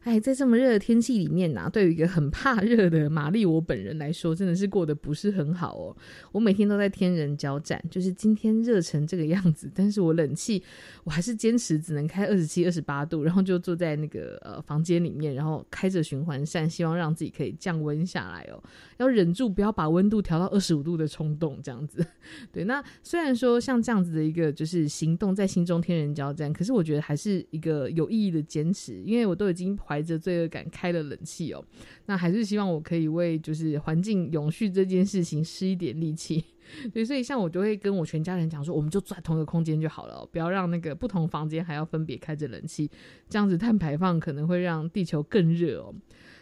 哎，在这么热的天气里面呐，对于一个很怕热的玛丽我本人来说，真的是过得不是很好哦。我每天都在天人交战，就是今天热成这个样子，但是我冷气我还是坚持只能开二十七、二十八度，然后就坐在那个呃房间里面，然后开着循环扇，希望让自己可以降温下来哦。要忍住不要把温度调到二十五度的冲动，这样子。对，那虽然说像这样子的一个就是行动在心中天人交战，可是我觉得还是一个有意义的坚持，因为我都已经。怀着罪恶感开了冷气哦，那还是希望我可以为就是环境永续这件事情施一点力气。对，所以像我就会跟我全家人讲说，我们就住在同一个空间就好了，不要让那个不同房间还要分别开着冷气，这样子碳排放可能会让地球更热哦。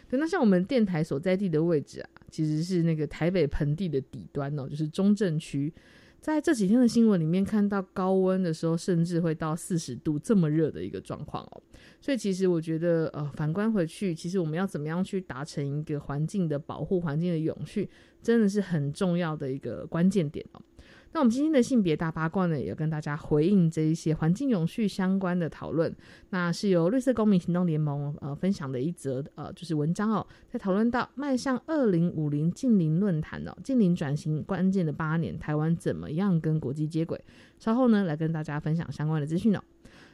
对，那像我们电台所在地的位置啊，其实是那个台北盆地的底端哦，就是中正区。在这几天的新闻里面看到高温的时候，甚至会到四十度这么热的一个状况哦。所以其实我觉得，呃，反观回去，其实我们要怎么样去达成一个环境的保护、环境的永续，真的是很重要的一个关键点哦。那我们今天的性别大八卦呢，也跟大家回应这一些环境永续相关的讨论。那是由绿色公民行动联盟呃分享的一则呃就是文章哦，在讨论到迈向二零五零近邻论坛哦，近邻转型关键的八年，台湾怎么样跟国际接轨？稍后呢来跟大家分享相关的资讯哦。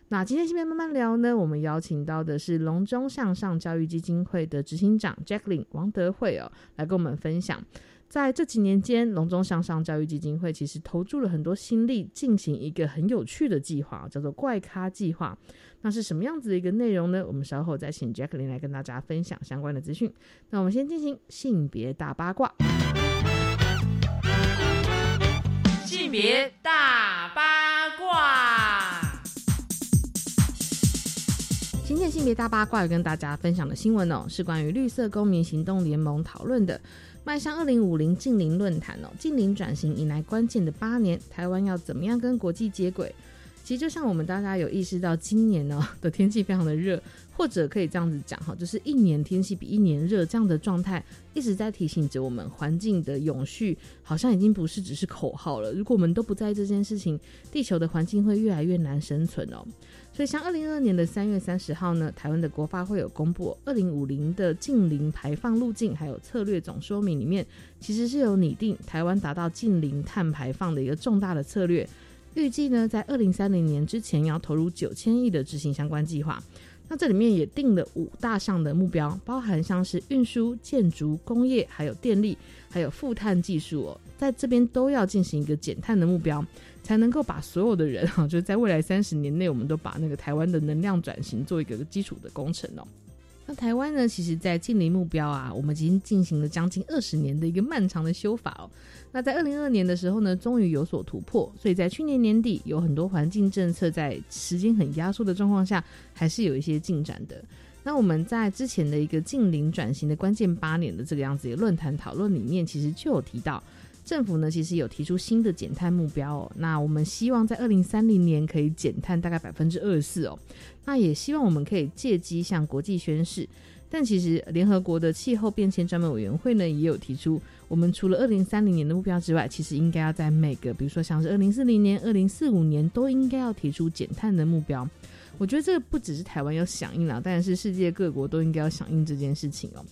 那今天性别慢慢聊呢，我们邀请到的是龙中向上教育基金会的执行长 Jacqueline 王德惠哦，来跟我们分享。在这几年间，隆中向上教育基金会其实投注了很多心力，进行一个很有趣的计划，叫做“怪咖计划”。那是什么样子的一个内容呢？我们稍后再请 Jacqueline 来跟大家分享相关的资讯。那我们先进行性别大八卦。性别大八卦。今天性别大八卦要跟大家分享的新闻哦，是关于绿色公民行动联盟讨论的。迈向二零五零近邻论坛哦，近邻转型迎来关键的八年，台湾要怎么样跟国际接轨？其实就像我们大家有意识到，今年呢的天气非常的热，或者可以这样子讲哈，就是一年天气比一年热这样的状态，一直在提醒着我们，环境的永续好像已经不是只是口号了。如果我们都不在意这件事情，地球的环境会越来越难生存哦。所以，像二零二二年的三月三十号呢，台湾的国发会有公布二零五零的近零排放路径，还有策略总说明里面，其实是有拟定台湾达到近零碳排放的一个重大的策略。预计呢，在二零三零年之前要投入九千亿的执行相关计划。那这里面也定了五大项的目标，包含像是运输、建筑、工业，还有电力，还有负碳技术哦，在这边都要进行一个减碳的目标。才能够把所有的人哈，就是在未来三十年内，我们都把那个台湾的能量转型做一个基础的工程哦。那台湾呢，其实，在近邻目标啊，我们已经进行了将近二十年的一个漫长的修法哦。那在二零二二年的时候呢，终于有所突破，所以在去年年底，有很多环境政策在时间很压缩的状况下，还是有一些进展的。那我们在之前的一个近邻转型的关键八年的这个样子的论坛讨论里面，其实就有提到。政府呢，其实有提出新的减碳目标哦。那我们希望在二零三零年可以减碳大概百分之二十四哦。那也希望我们可以借机向国际宣示。但其实联合国的气候变迁专门委员会呢，也有提出，我们除了二零三零年的目标之外，其实应该要在每个，比如说像是二零四零年、二零四五年，都应该要提出减碳的目标。我觉得这不只是台湾要响应了，但是世界各国都应该要响应这件事情哦。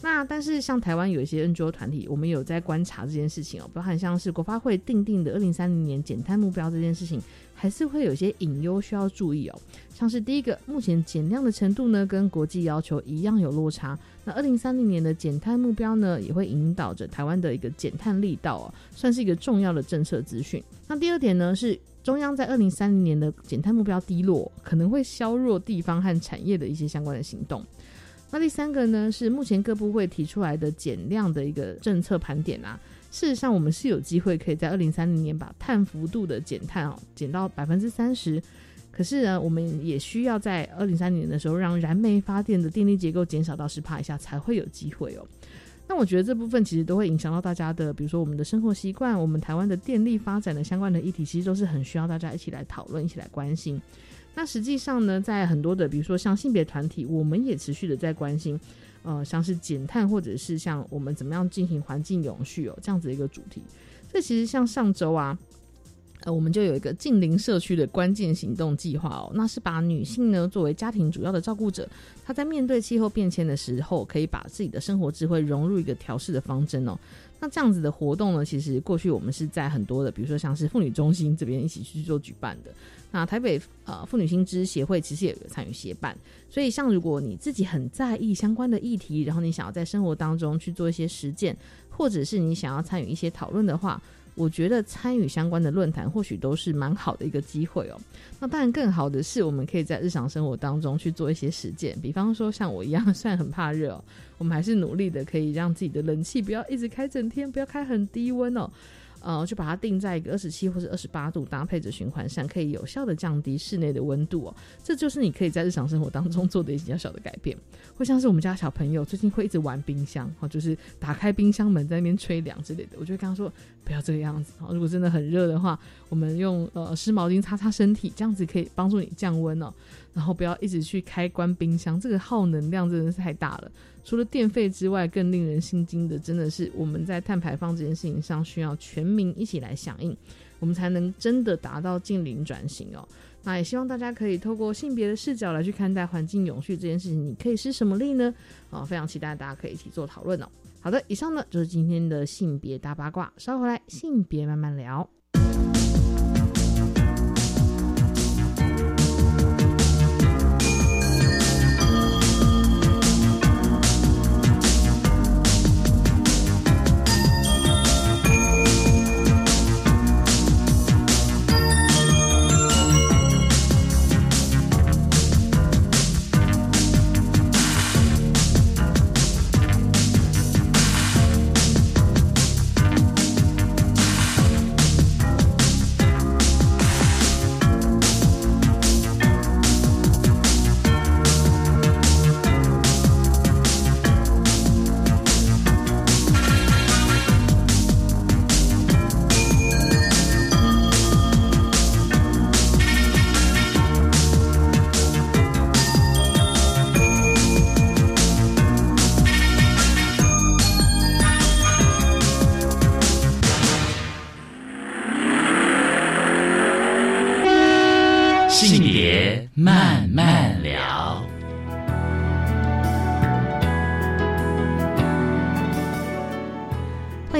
那但是像台湾有一些 NGO 团体，我们有在观察这件事情哦，包含像是国发会定定的二零三零年减碳目标这件事情，还是会有些隐忧需要注意哦。像是第一个，目前减量的程度呢，跟国际要求一样有落差。那二零三零年的减碳目标呢，也会引导着台湾的一个减碳力道哦，算是一个重要的政策资讯。那第二点呢，是中央在二零三零年的减碳目标低落，可能会削弱地方和产业的一些相关的行动。那第三个呢，是目前各部会提出来的减量的一个政策盘点啊。事实上，我们是有机会可以在二零三零年把碳幅度的减碳哦减到百分之三十，可是呢，我们也需要在二零三零年的时候，让燃煤发电的电力结构减少到十帕以下，才会有机会哦。那我觉得这部分其实都会影响到大家的，比如说我们的生活习惯，我们台湾的电力发展的相关的议题，其实都是很需要大家一起来讨论、一起来关心。那实际上呢，在很多的，比如说像性别团体，我们也持续的在关心，呃，像是减碳或者是像我们怎么样进行环境永续哦这样子一个主题。这其实像上周啊。呃，我们就有一个近邻社区的关键行动计划哦，那是把女性呢作为家庭主要的照顾者，她在面对气候变迁的时候，可以把自己的生活智慧融入一个调试的方针哦。那这样子的活动呢，其实过去我们是在很多的，比如说像是妇女中心这边一起去做举办的。那台北呃妇女新知协会其实也有参与协办，所以像如果你自己很在意相关的议题，然后你想要在生活当中去做一些实践，或者是你想要参与一些讨论的话。我觉得参与相关的论坛或许都是蛮好的一个机会哦。那当然，更好的是我们可以在日常生活当中去做一些实践，比方说像我一样，虽然很怕热哦，我们还是努力的可以让自己的冷气不要一直开整天，不要开很低温哦。呃，就把它定在一个二十七或者二十八度，搭配着循环扇，可以有效的降低室内的温度哦。这就是你可以在日常生活当中做的一些小的改变。或像是我们家小朋友最近会一直玩冰箱，哦，就是打开冰箱门在那边吹凉之类的，我就会跟他说不要这个样子哦。如果真的很热的话，我们用呃湿毛巾擦擦身体，这样子可以帮助你降温哦。然后不要一直去开关冰箱，这个耗能量真的是太大了。除了电费之外，更令人心惊的，真的是我们在碳排放这件事情上，需要全民一起来响应，我们才能真的达到近零转型哦。那也希望大家可以透过性别的视角来去看待环境永续这件事情，你可以施什么力呢？啊，非常期待大家可以一起做讨论哦。好的，以上呢就是今天的性别大八卦，稍后回来性别慢慢聊。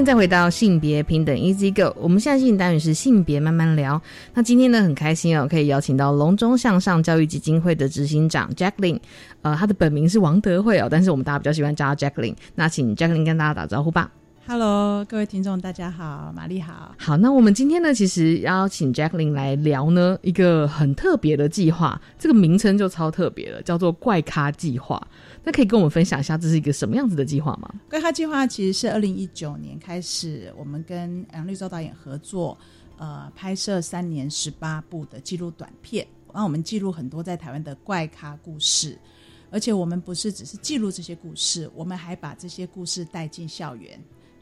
再回到性别平等 Easy Go，我们现在进行单元是性别慢慢聊。那今天呢，很开心哦，可以邀请到隆中向上教育基金会的执行长 Jacqueline，呃，他的本名是王德惠哦，但是我们大家比较喜欢叫他 Jacqueline。那请 Jacqueline 跟大家打招呼吧。Hello，各位听众，大家好，玛丽好。好，那我们今天呢，其实邀请 Jacqueline 来聊呢一个很特别的计划，这个名称就超特别了，叫做怪咖计划。那可以跟我们分享一下，这是一个什么样子的计划吗？怪咖计划其实是二零一九年开始，我们跟杨绿洲导演合作，呃，拍摄三年十八部的记录短片，让我们记录很多在台湾的怪咖故事。而且我们不是只是记录这些故事，我们还把这些故事带进校园，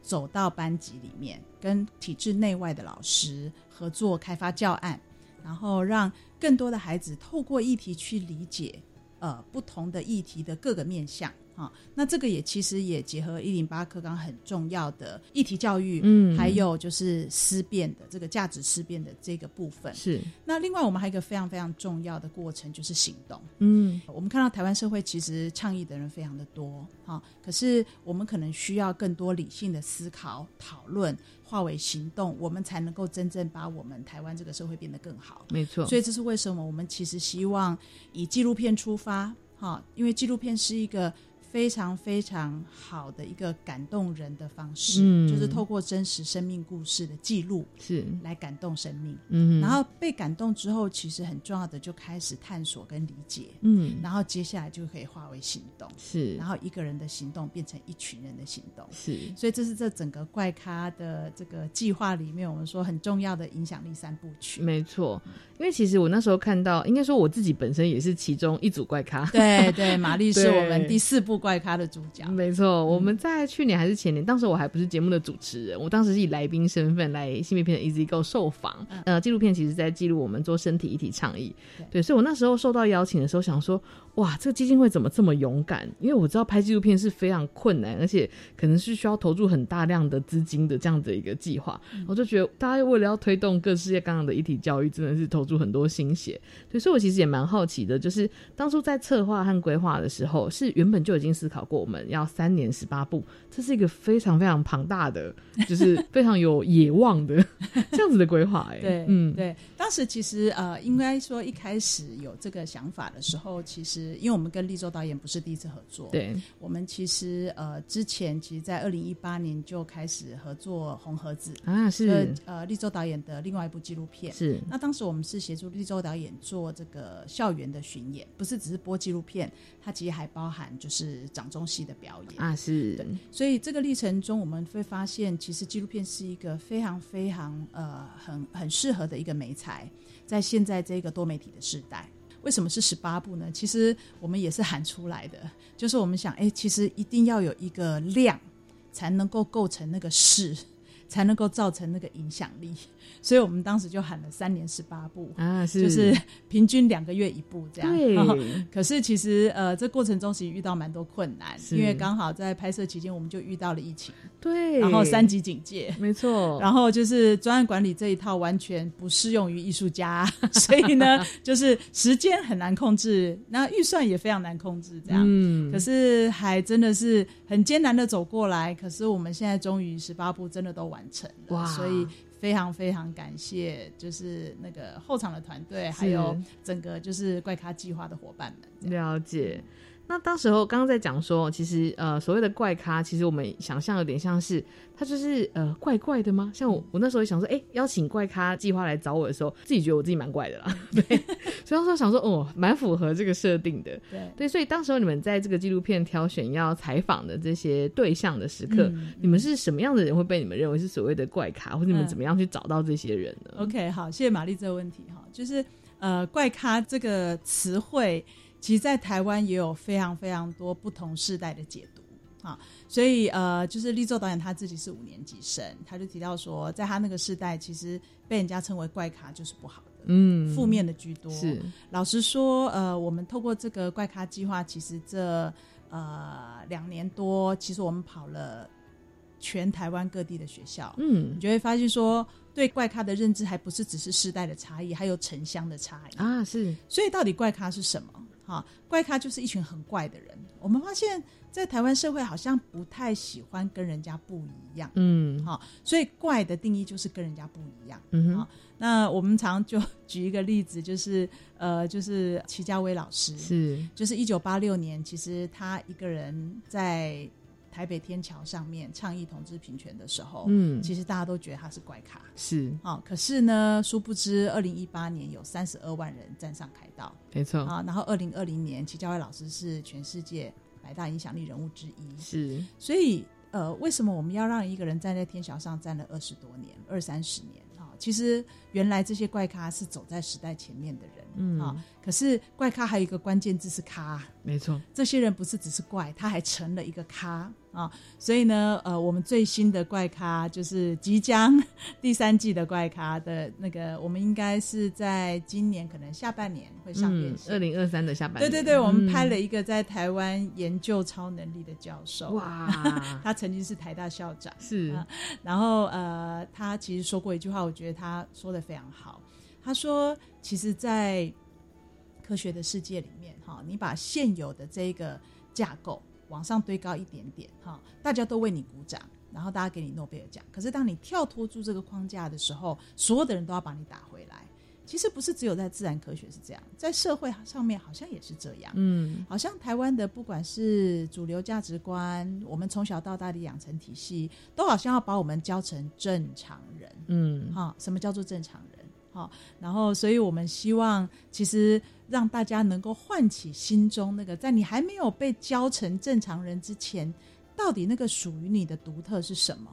走到班级里面，跟体制内外的老师合作开发教案，然后让更多的孩子透过议题去理解。呃，不同的议题的各个面向，哈，那这个也其实也结合一零八课纲很重要的议题教育，嗯，还有就是思辨的这个价值思辨的这个部分是。那另外我们还有一个非常非常重要的过程就是行动，嗯，我们看到台湾社会其实倡议的人非常的多，哈，可是我们可能需要更多理性的思考讨论。化为行动，我们才能够真正把我们台湾这个社会变得更好。没错，所以这是为什么我们其实希望以纪录片出发，哈，因为纪录片是一个非常非常好的一个感动人的方式，嗯就是透过真实生命故事的记录是，来感动生命。嗯，然后被感动之后，其实很重要的就开始探索跟理解，嗯，然后接下来就可以化为行动，是然，后一个人的行动变成一群人的行动。是，所以这是这整个怪咖的这个计划里面，我们说很重要的影响力三部曲。没错。因为其实我那时候看到，应该说我自己本身也是其中一组怪咖。对对，玛丽是我们 第四部怪咖的主角。没错，我们在去年还是前年，当时我还不是节目的主持人，我当时是以来宾身份来新片片的 Easy Go 受访。嗯呃，纪录片其实在记录我们做身体一体倡议。对对，所以我那时候受到邀请的时候，想说，哇，这个基金会怎么这么勇敢？因为我知道拍纪录片是非常困难，而且可能是需要投入很大量的资金的这样的一个计划。我就觉得大家为了要推动各世界各样的一体教育，真的是投入很多心血。对，所以我其实也蛮好奇的，就是当初在策划和规划的时候，是原本就已经思考过我们要三年十八步，这是一个非常非常庞大的，就是非常有野望的 这样子的规划。哎，对，嗯，对，当时其实呃，应该说一开始有这个想法的时候，其实因为我们跟立州导演不是第一次合作，，对，我们其实呃之前其实，在二零一八年就开始合作《红盒子》，啊，是呃立州导演的另外一部纪录片。是，那当时我们是协助立州导演做这个校园的巡演，不是只是播纪录片，它其实还包含就是掌中戏的表演。啊，是，所以这个历程中，我们会发现，其实纪录片是一个非常非常呃很很适合的一个媒材，在现在这个多媒体的时代。为什么是十八部呢？其实我们也是喊出来的，就是我们想，哎，其实一定要有一个量，才能够构成那个势，才能够造成那个影响力。所以我们当时就喊了三年十八部，啊，是，就是平均两个月一部这样。对，可是其实呃，这过程中其实遇到蛮多困难，因为刚好在拍摄期间我们就遇到了疫情，对，然后三级警戒。没错，然后就是专案管理这一套完全不适用于艺术家，所以呢，就是时间很难控制，那预算也非常难控制，这样。嗯。可是还真的是很艰难的走过来，可是我们现在终于十八部真的都完成了，哇。所以非常非常感谢，就是那个后场的团队，还有整个就是怪咖计划的伙伴们。了解。那当时候刚刚在讲说，其实呃所谓的怪咖，其实我们想象有点像是他就是呃怪怪的吗？像我我那时候想说，哎、邀请怪咖计划来找我的时候，自己觉得我自己蛮怪的啦，对，所以那时候想说，哦，蛮符合这个设定的，对。对，所以当时候你们在这个纪录片挑选要采访的这些对象的时刻，嗯你们是什么样的人会被你们认为是所谓的怪咖，或者你们嗯怎么样去找到这些人呢？OK，好，谢谢玛丽这个问题哈，就是呃，怪咖这个词汇，其实在台湾也有非常非常多不同世代的解读啊，所以呃，就是立作导演他自己是五年级生，他就提到说，在他那个世代，其实被人家称为怪咖就是不好的，嗯，负面的居多。是老实说，呃，我们透过这个怪咖计划，其实这呃两年多，其实我们跑了全台湾各地的学校，嗯你就会发现说，对怪咖的认知还不是只是世代的差异，还有城乡的差异。啊是所以到底怪咖是什么？哈，怪咖就是一群很怪的人。我们发现，在台湾社会好像不太喜欢跟人家不一样，嗯好，所以怪的定义就是跟人家不一样。嗯哼那我们常就举一个例子，就是呃，就是齐家威老师，是就是一九八六年，其实他一个人在台北天桥上面倡议同志平权的时候，嗯。其实大家都觉得他是怪咖。是。哦，可是呢，殊不知，二零一八年有三十二万人站上凯道。没错。啊，然后二零二零年，齐家威老师是全世界百大影响力人物之一，是。所以呃，为什么我们要让一个人站在天桥上站了二十多年、二三十年？啊？其实原来这些怪咖是走在时代前面的人，嗯。啊，可是怪咖还有一个关键字是咖，没错。这些人不是只是怪，他还成了一个咖。啊！所以呢，呃，我们最新的怪咖就是即将第三季的怪咖的那个，我们应该是在今年可能下半年会上电嗯，视。二零二三的下半年，对对对，我们嗯拍了一个在台湾研究超能力的教授，哇，他曾经是台大校长，是。啊然后呃，他其实说过一句话，我觉得他说的非常好。他说，其实，在科学的世界里面，哈，你把现有的这个架构往上堆高一点点，哈，大家都为你鼓掌，然后大家给你诺贝尔奖。可是当你跳脱出这个框架的时候，所有的人都要把你打回来。其实不是只有在自然科学是这样，在社会上面好像也是这样。嗯，好像台湾的不管是主流价值观，我们从小到大的养成体系，都好像要把我们教成正常人。嗯，哈，什么叫做正常人？哈，然后，所以我们希望，其实让大家能够唤起心中那个，在你还没有被教成正常人之前，到底那个属于你的独特是什么？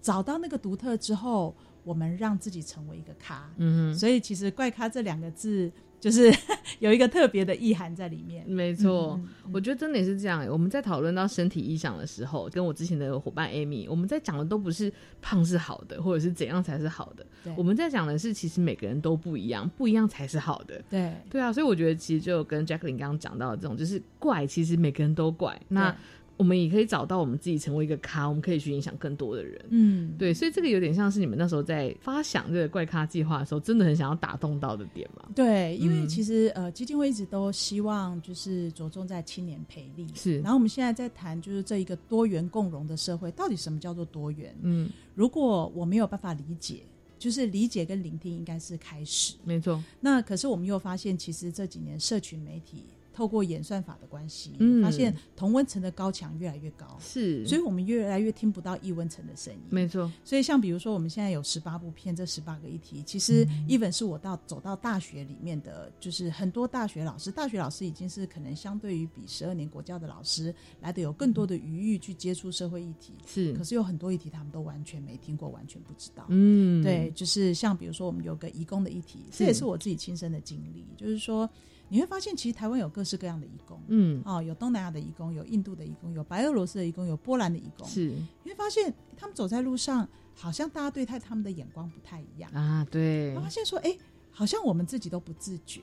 找到那个独特之后，我们让自己成为一个咖。嗯所以，其实“怪咖”这两个字，就是 有一个特别的意涵在里面哼，。没错。嗯嗯我觉得真的也是这样欸。我们在讨论到身体意向的时候，跟我之前的伙伴 Amy，我们在讲的都不是胖是好的，或者是怎样才是好的。我们在讲的是，其实每个人都不一样，不一样才是好的。对对啊，所以我觉得其实就跟 Jacqueline 刚刚讲到的这种，就是怪，其实每个人都怪。那对我们也可以找到我们自己成为一个咖，我们可以去影响更多的人。嗯，对，所以这个有点像是你们那时候在发想这个怪咖计划的时候，真的很想要打动到的点嘛？对，因为嗯其实、呃，基金会一直都希望就是着重在青年培力。是然后我们现在在谈就是这一个多元共融的社会，到底什么叫做多元？嗯，如果我没有办法理解，就是理解跟聆听应该是开始。没错，那可是我们又发现，其实这几年社群媒体透过演算法的关系，嗯。发现同温层的高墙越来越高，是，所以我们越来越听不到异温层的声音。没错，所以，像比如说，我们现在有十八部片，这十八个议题，其实嗯。even 是我到走到大学里面的，就是很多大学老师，大学老师已经是可能相对于比十二年国教的老师来的有更多的余裕去接触社会议题，是。可，是有很多议题他们都完全没听过，完全不知道。嗯，对，就是像比如说我们有个移工的议题，这也是我自己亲身的经历，就是说你会发现，其实台湾有各式各样的义工。嗯，哦，有东南亚的义工，有印度的义工，有白俄罗斯的义工，有波兰的义工。是你会发现，他们走在路上，好像大家对待他们的眼光不太一样。啊，对我，发现说，哎、好像我们自己都不自觉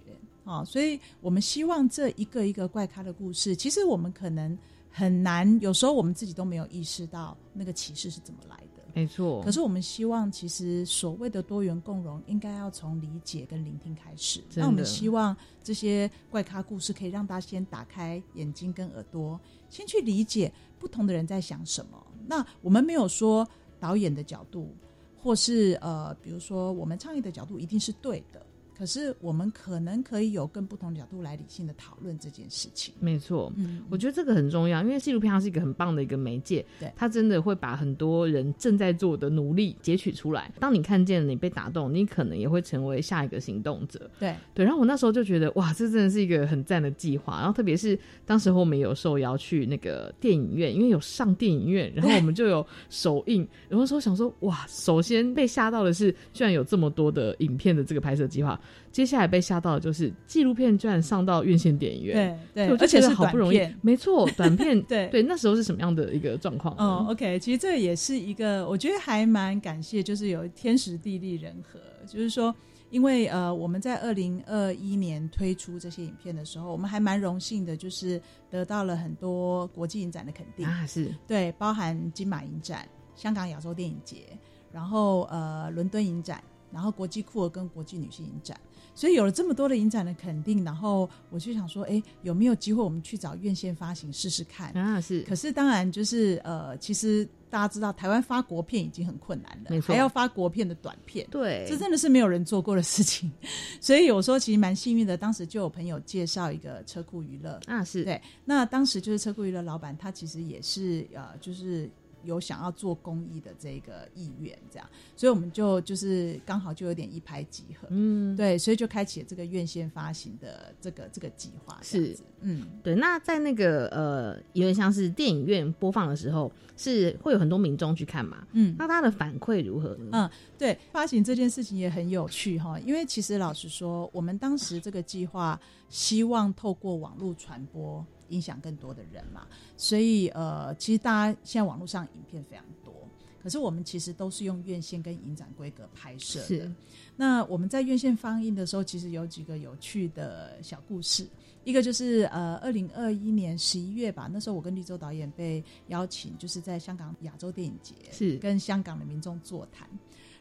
哦、所以我们希望这一个一个怪咖的故事，其实我们可能很难，有时候我们自己都没有意识到那个歧视是怎么来的。没错，可是我们希望，其实所谓的多元共融，应该要从理解跟聆听开始。那我们希望这些怪咖故事，可以让大家先打开眼睛跟耳朵，先去理解不同的人在想什么。那我们没有说导演的角度，或是呃，比如说我们倡议的角度一定是对的。可是我们可能可以有更不同角度来理性的讨论这件事情。没错。嗯，我觉得这个很重要，因为纪录片它是一个很棒的一个媒介，对它真的会把很多人正在做的努力截取出来。当你看见了，你被打动，你可能也会成为下一个行动者。对对，然后我那时候就觉得，哇，这真的是一个很赞的计划。然后特别是当时候我们有受邀去那个电影院，因为有上电影院，然后我们就有首映。然后说想说，哇，首先被吓到的是，居然有这么多的影片的这个拍摄计划。接下来被吓到的就是纪录片居然上到院线电影院。对对，而且是得好不容易。没错，短片对。对，那时候是什么样的一个状况？呢？哦，OK，其实这也是一个，我觉得还蛮感谢，就是有天时地利人和，就是说，因为呃，我们在二零二一年推出这些影片的时候，我们还蛮荣幸的，就是得到了很多国际影展的肯定，啊，是。对，包含金马影展、香港亚洲电影节，然后呃伦敦影展，然后国际酷儿跟国际女性影展，所以有了这么多的影展的肯定，然后我就想说，哎，有没有机会我们去找院线发行试试看？啊，是可是当然就是呃，其实大家知道，台湾发国片已经很困难了，还要发国片的短片。对，这真的是没有人做过的事情，所以有时候其实蛮幸运的。当时就有朋友介绍一个车库娱乐，啊是对，那当时就是车库娱乐老板，他其实也是呃，就是有想要做公益的这个意愿，这样，所以我们就就是刚好就有点一拍即合，嗯，对，所以就开启了这个院线发行的这个这个计划，是，嗯，对。那在那个呃，有点像是电影院播放的时候，是会有很多民众去看嘛？嗯那他的反馈如何呢？嗯，对，发行这件事情也很有趣哈，因为其实老实说，我们当时这个计划希望透过网络传播，影响更多的人嘛，所以呃，其实大家现在网络上影片非常多，可是我们其实都是用院线跟影展规格拍摄的是。那我们在院线放映的时候，其实有几个有趣的小故事。一个就是呃，二零二一年十一月吧，那时候我跟绿洲导演被邀请，就是在香港亚洲电影节是跟香港的民众座谈。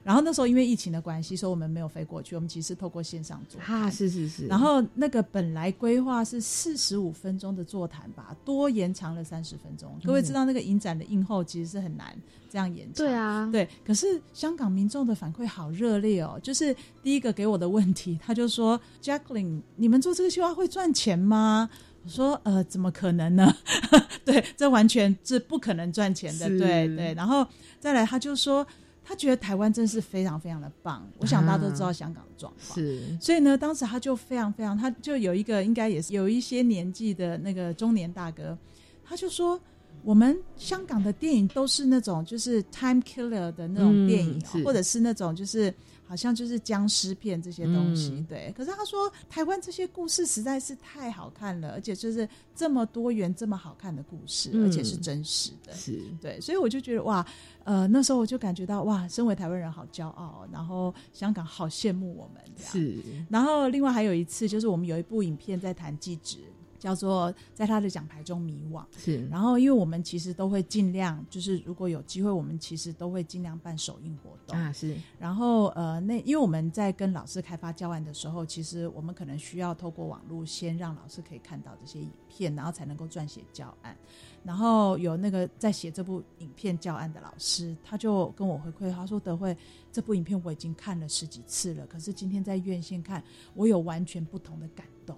然后那时候因为疫情的关系，所以我们没有飞过去，我们其实是透过线上座谈。哈，是是是。然后那个本来规划是四十五分钟的座谈吧，多延长了三十分钟。各位知道那个影展的映后其实是很难这样延长。对啊，对。可是香港民众的反馈好热烈哦，就是第一个给我的问题，他就说：“Jacqueline，你们做这个计划会赚钱吗？”我说：“呃，怎么可能呢？对，这完全是不可能赚钱的。对对。然后再来，他就说。”他觉得台湾真是非常非常的棒，我想大家都知道香港的状况，是，所以呢，当时他就非常非常，他就有一个应该也是有一些年纪的那个中年大哥，他就说，我们香港的电影都是那种就是 time killer 的那种电影，或者是那种就是。好像就是僵尸片这些东西，对。可是他说，台湾这些故事实在是太好看了，而且就是这么多元、这么好看的故事，而且是真实的，是对。所以我就觉得哇，呃，那时候我就感觉到哇，身为台湾人好骄傲，然后香港好羡慕我们，是。然后另外还有一次，就是我们有一部影片在谈记者。叫做在他的奖牌中迷惘是，然后因为我们其实都会尽量，就是如果有机会，我们其实都会尽量办首映活动啊是。然后呃，那因为我们在跟老师开发教案的时候，其实我们可能需要透过网络先让老师可以看到这些影片，然后才能够撰写教案。然后有那个在写这部影片教案的老师，他就跟我回馈，他说：“德惠，这部影片我已经看了十几次了，可是今天在院线看，我有完全不同的感动。”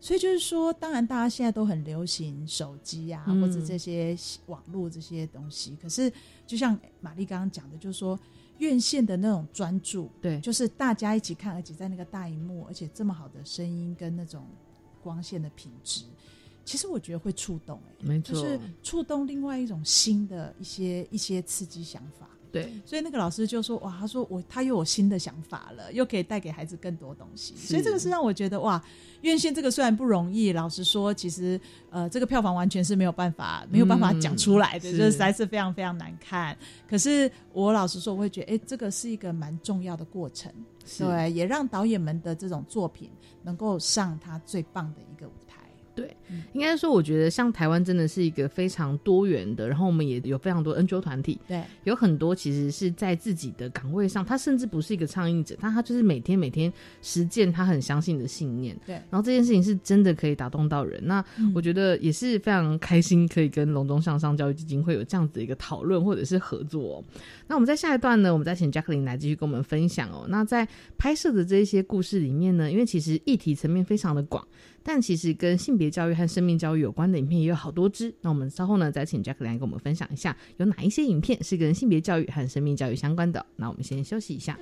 所以就是说，当然大家现在都很流行手机啊，或者这些网络这些东西。可是，就像玛丽刚刚讲的，就是说院线的那种专注，对，就是大家一起看，而且在那个大荧幕，而且这么好的声音跟那种光线的品质，其实我觉得会触动，哎，没错，就是触动另外一种新的一些一些刺激想法。对，所以那个老师就说：“哇，他说我他又有新的想法了，又可以带给孩子更多东西。”所以这个是让我觉得哇，院线这个虽然不容易，老实说，其实呃，这个票房完全是没有办法没有办法讲出来的，就是实在是非常非常难看。可是我老实说，我会觉得，哎，这个是一个蛮重要的过程，对，也让导演们的这种作品能够上他最棒的一个舞台。对，应该说，我觉得像台湾真的是一个非常多元的，然后我们也有非常多 NGO 团体，对，有很多其实是在自己的岗位上，他甚至不是一个倡议者，但他就是每天每天实践他很相信的信念，对，然后这件事情是真的可以打动到人。那我觉得也是非常开心，可以跟隆中向上教育基金会有这样子的一个讨论或者是合作。那我们在下一段呢，我们再请 Jacqueline 来继续跟我们分享哦。那在拍摄的这一些故事里面呢，因为其实议题层面非常的广。但其实跟性别教育和生命教育有关的影片也有好多支，那我们稍后呢再请 Jack 来跟我们分享一下，有哪一些影片是跟性别教育和生命教育相关的。那我们先休息一下。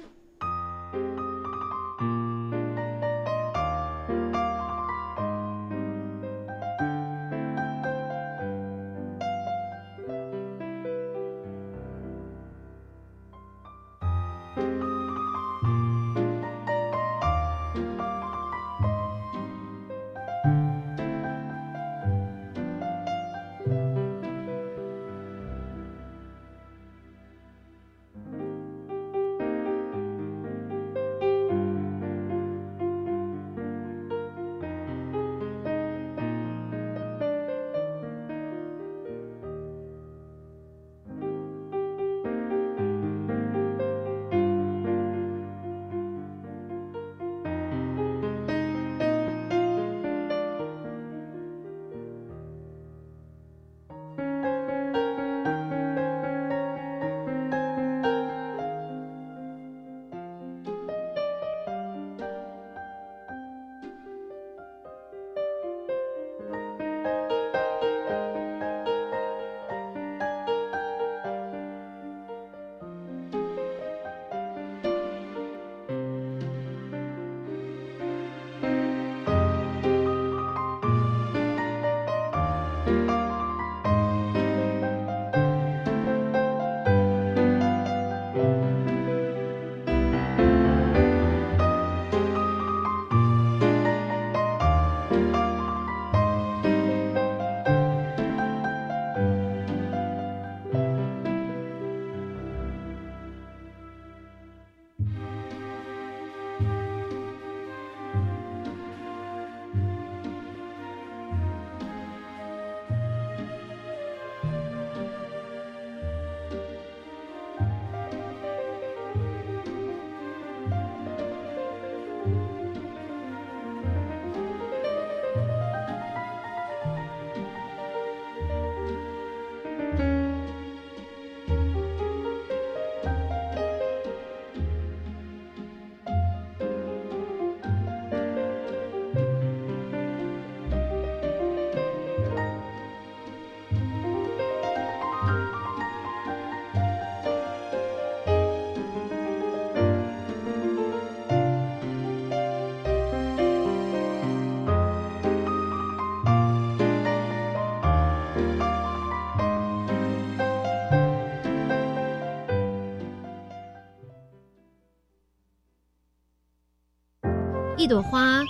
一朵花、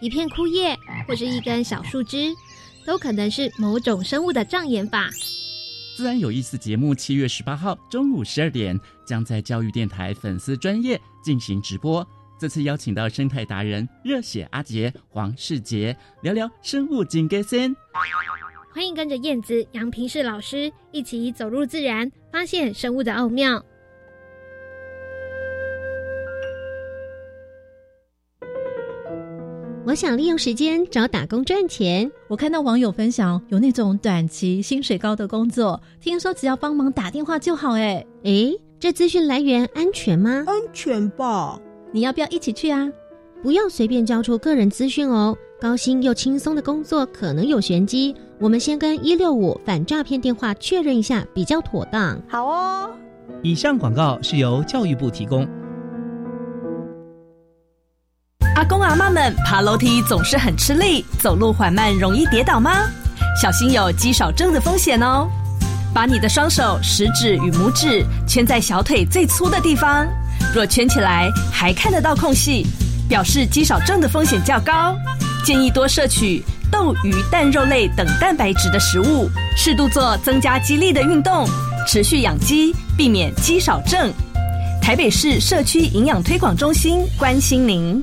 一片枯叶或是一根小树枝，都可能是某种生物的障眼法。自然有意思节目七月十八号中午十二点将在教育电台粉丝专业进行直播。这次邀请到生态达人热血阿杰黄世杰聊聊生物金格森。欢迎跟着燕子杨平世老师一起走入自然，发现生物的奥妙。我想利用时间找打工赚钱。我看到网友分享有那种短期薪水高的工作，听说只要帮忙打电话就好。哎诶，这资讯来源安全吗？安全吧。你要不要一起去啊？不要随便交出个人资讯哦。高薪又轻松的工作可能有玄机，我们先跟一六五反诈骗电话确认一下，比较妥当。好哦。以上广告是由教育部提供。阿公阿妈们爬楼梯总是很吃力，走路缓慢，容易跌倒吗？小心有肌少症的风险哦。把你的双手食指与拇指圈在小腿最粗的地方，若圈起来还看得到空隙，表示肌少症的风险较高。建议多摄取豆、鱼、蛋、肉类等蛋白质的食物，适度做增加肌力的运动，持续养肌，避免肌少症。台北市社区营养推广中心关心您。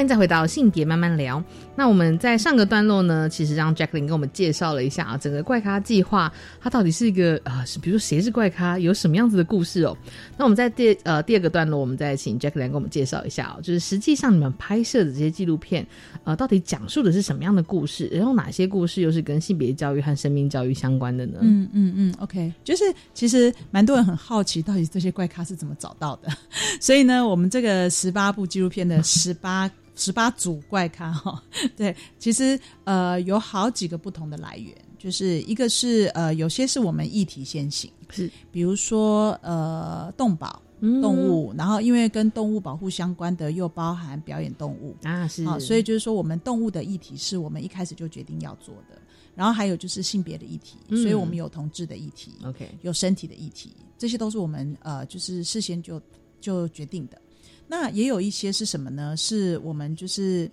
欢迎再回到性别慢慢聊。那我们在上个段落呢，其实让 Jacqueline 跟我们介绍了一下啊，整个怪咖计划它到底是一个啊，是比如说谁是怪咖，有什么样子的故事哦。那我们在第呃第二个段落，我们再请 Jacqueline 跟我们介绍一下哦，就是实际上你们拍摄的这些纪录片，呃，到底讲述的是什么样的故事，然后哪些故事又是跟性别教育和生命教育相关的呢？嗯嗯嗯，OK，就是其实蛮多人很好奇，到底这些怪咖是怎么找到的，所以呢，我们这个十八部纪录片的十八。十八组怪咖哈，对，其实呃有好几个不同的来源，就是一个是呃有些是我们议题先行，是。比如说呃动保动物，然后因为跟动物保护相关的又包含表演动物。啊，是，所以就是说我们动物的议题是我们一开始就决定要做的，然后还有就是性别的议题，所以我们有同志的议题，OK，有身体的议题，这些都是我们呃就是事先就就决定的。那也有一些是什么呢？是我们就是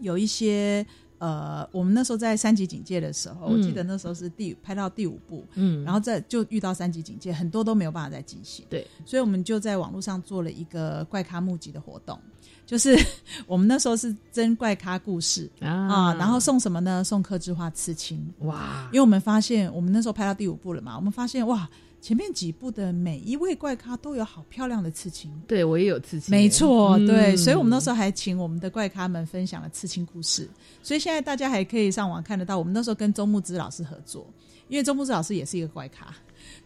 有一些呃，我们那时候在三级警戒的时候，我记得那时候是第拍到第五部，嗯，然后再就遇到三级警戒，很多都没有办法再进行，对，所以我们就在网络上做了一个怪咖募集的活动，就是 我们那时候是真怪咖故事啊，然后送什么呢？送客制化刺青，哇！因为我们发现我们那时候拍到第五部了嘛，我们发现哇。前面几部的每一位怪咖都有好漂亮的刺青，对我也有刺青，没错，对，所以我们那时候还请我们的怪咖们分享了刺青故事，所以现在大家还可以上网看得到。我们那时候跟周木之老师合作，因为周木之老师也是一个怪咖。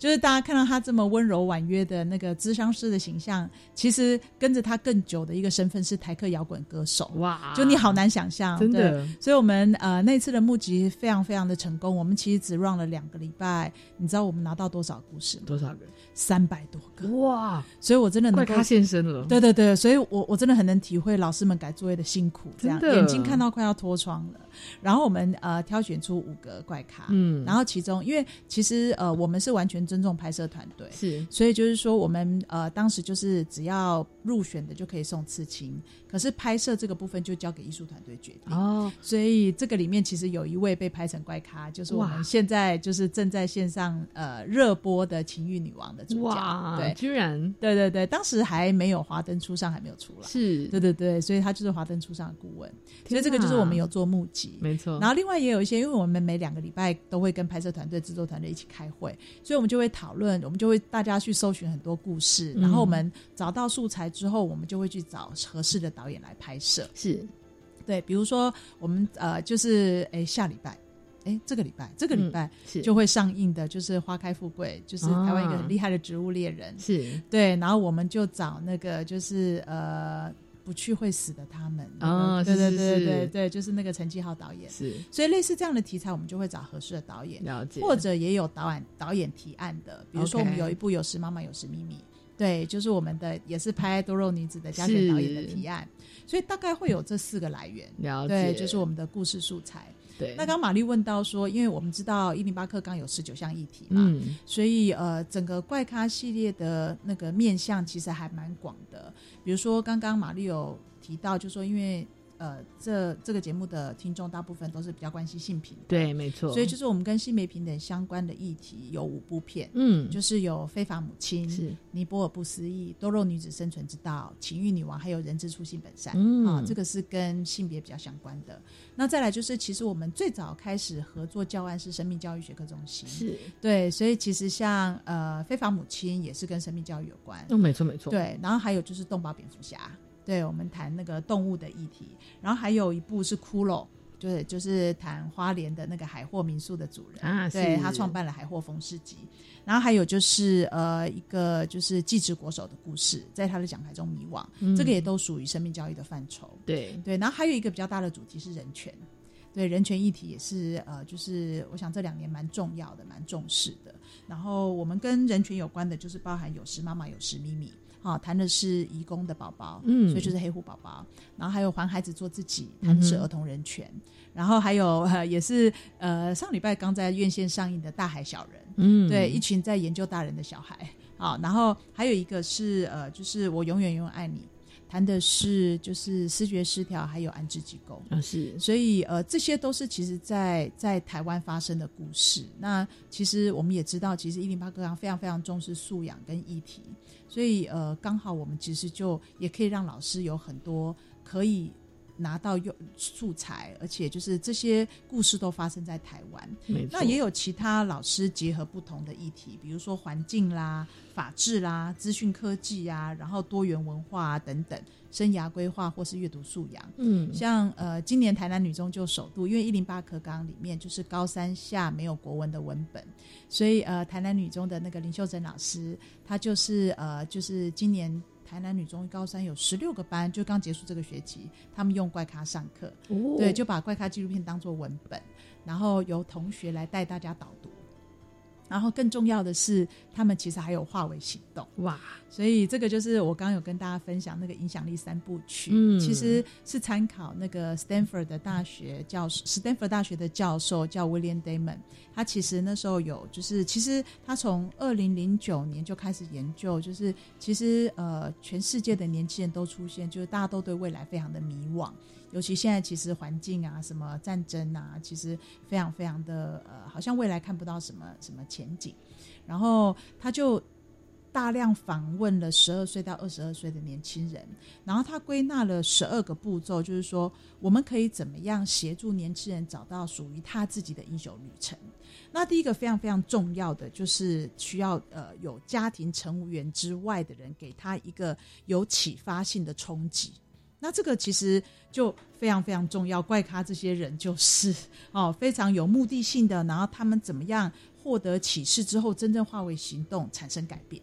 就是大家看到他这么温柔婉约的那个咨商师的形象，其实跟着他更久的一个身份是台客摇滚歌手。哇！就你好难想象，真的。所以我们呃那次的募集非常非常的成功。我们其实只 run 了两个礼拜，你知道我们拿到多少故事吗？多少个？三百多个。哇！所以我真的能怪咖现身了。对对对，所以我我真的很能体会老师们改作业的辛苦，这样眼睛看到快要脱窗了。然后我们呃挑选出五个怪咖，嗯，然后其中因为其实呃我们是完全尊重拍摄团队，是，所以就是说我们呃当时就是只要入选的就可以送刺青，可是拍摄这个部分就交给艺术团队决定。哦。所以这个里面其实有一位被拍成怪咖，就是我们现在就是正在线上呃热播的《情欲女王》的主角，对，居然，对对对，当时还没有华灯初上，还没有出来，是对对对，所以他就是华灯初上的顾问，所以这个就是我们有做募集。期。没错。然后另外也有一些，因为我们每两个礼拜都会跟拍摄团队、制作团队一起开会，所以我们就会讨论，我们就会大家去搜寻很多故事，然后我们找到素材之后，我们就会去找合适的导演来拍摄。是，对，比如说我们呃，就是哎下礼拜。哎，这个礼拜，这个礼拜就会上映的，就是《花开富贵》，就是台湾一个很厉害的植物猎人。是对，然后我们就找那个，就是呃，不去会死的他们。哦，对对对对对对，就是那个陈继浩导演。是。所以类似这样的题材，我们就会找合适的导演，了解，或者也有导演导演提案的，比如说我们有一部《有时妈妈有时秘密》，对，就是我们的也是拍多肉女子的嘉轩导演的提案，所以大概会有这四个来源。了解，对，就是我们的故事素材。对。那刚刚玛丽问到说，因为我们知道一零八课刚有十九项议题嘛，嗯，所以呃，整个怪咖系列的那个面向其实还蛮广的。比如说，刚刚玛丽有提到，就说因为呃，这这个节目的听众大部分都是比较关心性平的，对，没错。所以就是我们跟性别平等相关的议题有五部片，嗯，就是有非法母亲、是尼泊尔不思议、多肉女子生存之道、情欲女王，还有人之初性本善。嗯啊，这个是跟性别比较相关的。那再来就是，其实我们最早开始合作教案是生命教育学科中心，是，对，所以其实像呃非法母亲也是跟生命教育有关。哦，没错没错，，对，然后还有就是动保蝙蝠侠，对我们谈那个动物的议题，然后还有一部是骷髅。对，就是谈花莲的那个海货民宿的主人啊对他创办了海货风市集，然后还有就是呃一个就是继职国手的故事，在他的讲台中迷惘，嗯这个也都属于生命教育的范畴。对，对，然后还有一个比较大的主题是人权，对人权议题也是呃，就是我想这两年蛮重要的，蛮重视的。然后我们跟人权有关的，就是包含有时妈妈有时咪咪，好、谈的是移工的宝宝，嗯所以就是黑户宝宝。然后还有还孩子做自己，谈的是儿童人权。然后还有呃，也是呃，上礼拜刚在院线上映的《大海小人》，嗯，对，一群在研究大人的小孩。好，然后还有一个是呃，就是我永远永远爱你，谈的是就是视觉失调还有安置机构。啊是，所以呃，这些都是其实在在台湾发生的故事。那其实我们也知道，其实一零八课纲非常非常重视素养跟议题，所以呃，刚好我们其实就也可以让老师有很多可以拿到用素材，而且就是这些故事都发生在台湾。那也有其他老师结合不同的议题，比如说环境啦、法治啦、资讯科技啊，然后多元文化啊等等，生涯规划或是阅读素养。嗯，像呃，今年台南女中就首度，因为一零八课纲里面就是高三下没有国文的文本，所以呃，台南女中的那个林秀珍老师，她就是呃，就是今年台南女中高三有十六个班，就刚结束这个学期，他们用怪咖上课，哦对，就把怪咖纪录片当做文本，然后由同学来带大家导读。然后更重要的是，他们其实还有化为行动。哇，所以这个就是我刚刚有跟大家分享那个影响力三部曲，嗯其实是参考那个 Stanford 的大学教授，Stanford 大学的教授叫 William Damon，他其实那时候有就是其实他从二零零九年就开始研究，就是其实呃全世界的年轻人都出现，就是大家都对未来非常的迷惘。尤其现在，其实环境啊，什么战争啊，其实非常非常的呃，好像未来看不到什么什么前景。然后他就大量访问了十二岁到二十二岁的年轻人，然后他归纳了十二个步骤，就是说我们可以怎么样协助年轻人找到属于他自己的英雄旅程。那第一个非常非常重要的就是需要呃有家庭乘务员之外的人给他一个有启发性的冲击。那这个其实就非常非常重要。怪咖这些人就是哦，非常有目的性的，然后他们怎么样获得启示之后，真正化为行动，产生改变。